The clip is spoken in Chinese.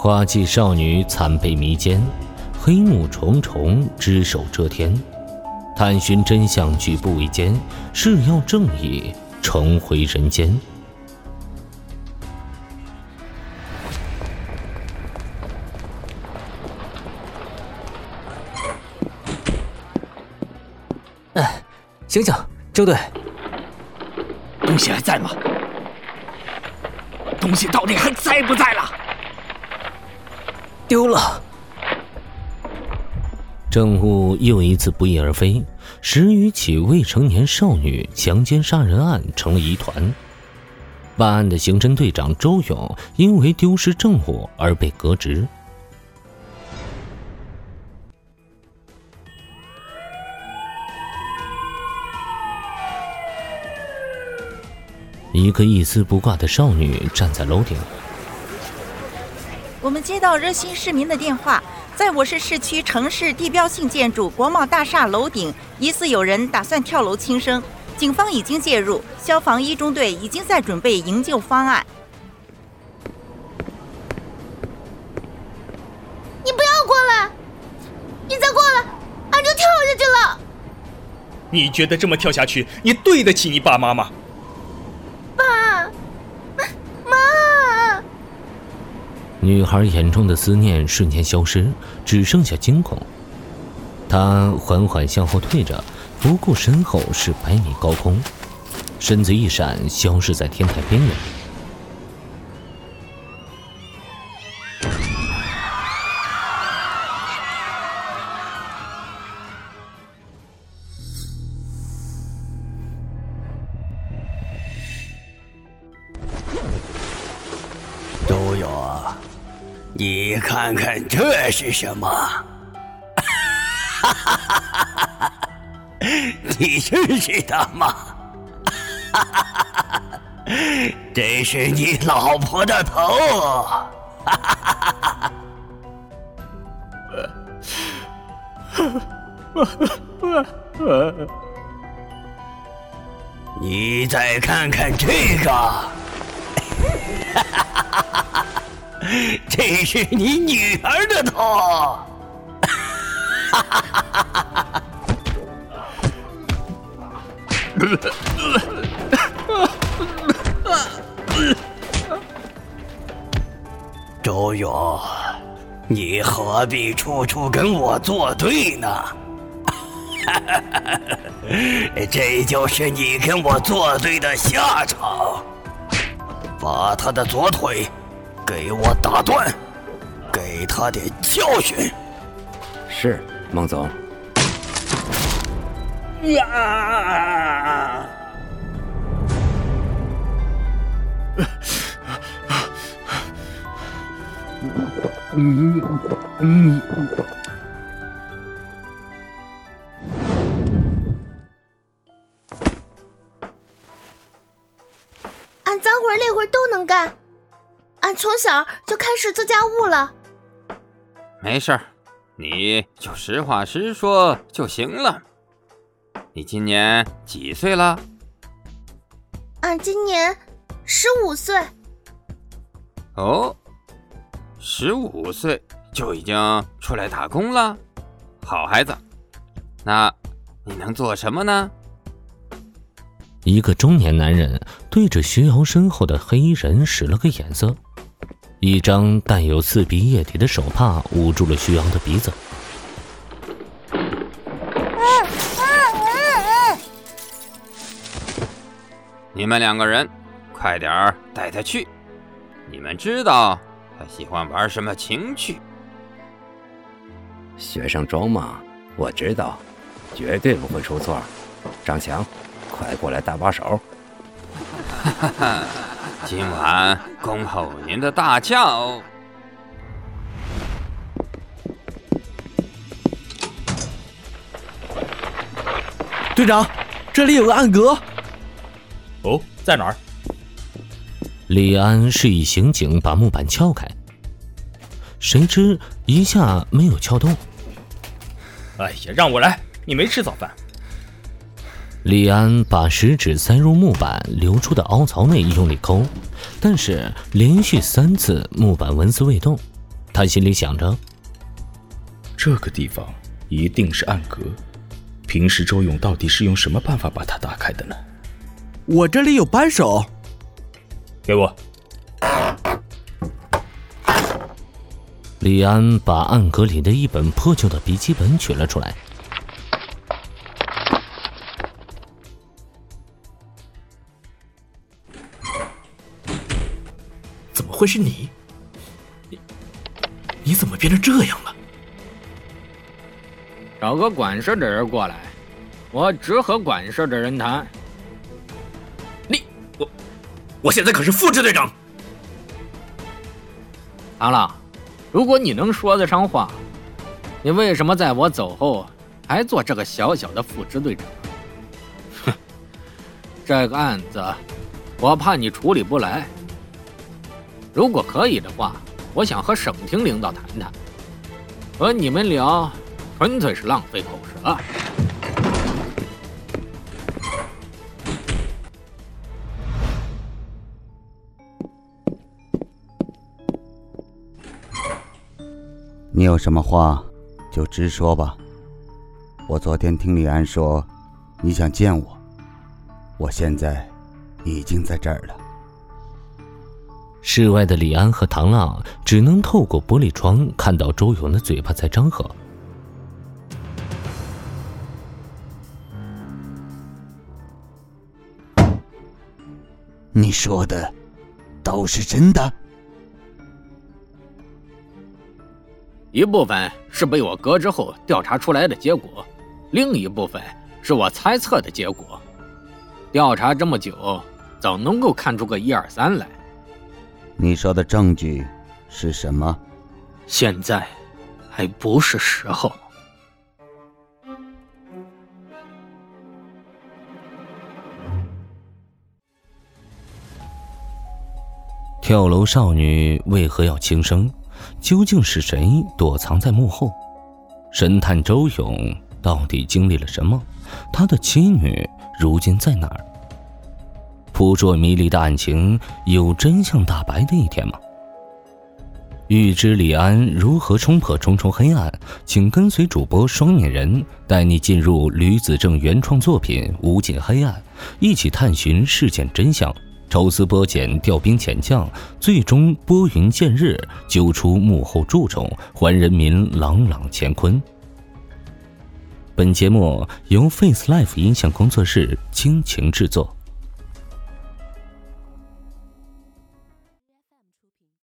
花季少女惨被迷奸，黑幕重重，只手遮天。探寻真相，举步维艰，誓要正义重回人间。哎，醒醒，周队，东西还在吗？东西到底还在不在了？丢了。证物又一次不翼而飞，十余起未成年少女强奸杀人案成了疑团。办案的刑侦队长周勇因为丢失证物而被革职。一个一丝不挂的少女站在楼顶。我们接到热心市民的电话。在我市市区城市地标性建筑国贸大厦楼顶，疑似有人打算跳楼轻生，警方已经介入，消防一中队已经在准备营救方案。你不要过来！你再过来，俺就跳下去了。你觉得这么跳下去，你对得起你爸妈吗？女孩眼中的思念瞬间消失，只剩下惊恐。她缓缓向后退着，不顾身后是百米高空，身子一闪，消失在天台边缘。你看看这是什么？你认识他吗？这是你老婆的头。你再看看这个。这是你女儿的头，哈哈哈周勇，你何必处处跟我作对呢？这就是你跟我作对的下场。把他的左腿。给我打断，给他点教训。是，孟总。呀！嗯嗯。俺俺从小就开始做家务了。没事儿，你就实话实说就行了。你今年几岁了？俺今年十五岁。哦，十五岁就已经出来打工了，好孩子。那你能做什么呢？一个中年男人对着徐瑶身后的黑衣人使了个眼色。一张带有刺鼻液体的手帕捂住了徐阳的鼻子。你们两个人，快点儿带他去。你们知道他喜欢玩什么情趣？学生装嘛，我知道，绝对不会出错。张强，快过来搭把手。哈哈哈。今晚恭候您的大驾哦。队长，这里有个暗格。哦，在哪儿？李安示意刑警把木板撬开，谁知一下没有撬动。哎呀，让我来！你没吃早饭。李安把食指塞入木板流出的凹槽内，用力抠，但是连续三次木板纹丝未动，他心里想着，这个地方一定是暗格。平时周勇到底是用什么办法把它打开的呢？我这里有扳手，给我。李安把暗格里的一本破旧的笔记本取了出来。么会是你？你你怎么变成这样了？找个管事的人过来，我只和管事的人谈。你我，我现在可是副支队长。唐浪，如果你能说得上话，你为什么在我走后还做这个小小的副支队长？哼，这个案子我怕你处理不来。如果可以的话，我想和省厅领导谈谈，和你们聊。纯粹是浪费口舌。你有什么话就直说吧。我昨天听李安说，你想见我，我现在已经在这儿了。室外的李安和唐浪只能透过玻璃窗看到周勇的嘴巴在张合。你说的都是真的？一部分是被我革职后调查出来的结果，另一部分是我猜测的结果。调查这么久，总能够看出个一二三来。你说的证据是什么？现在还不是时候。跳楼少女为何要轻生？究竟是谁躲藏在幕后？神探周勇到底经历了什么？他的妻女如今在哪儿？扑朔迷离的案情有真相大白的一天吗？欲知李安如何冲破重重黑暗，请跟随主播双面人带你进入吕子正原创作品《无尽黑暗》，一起探寻事件真相。抽丝剥茧，调兵遣将，最终拨云见日，揪出幕后蛀虫，还人民朗朗乾坤。本节目由 Face Life 音像工作室倾情制作。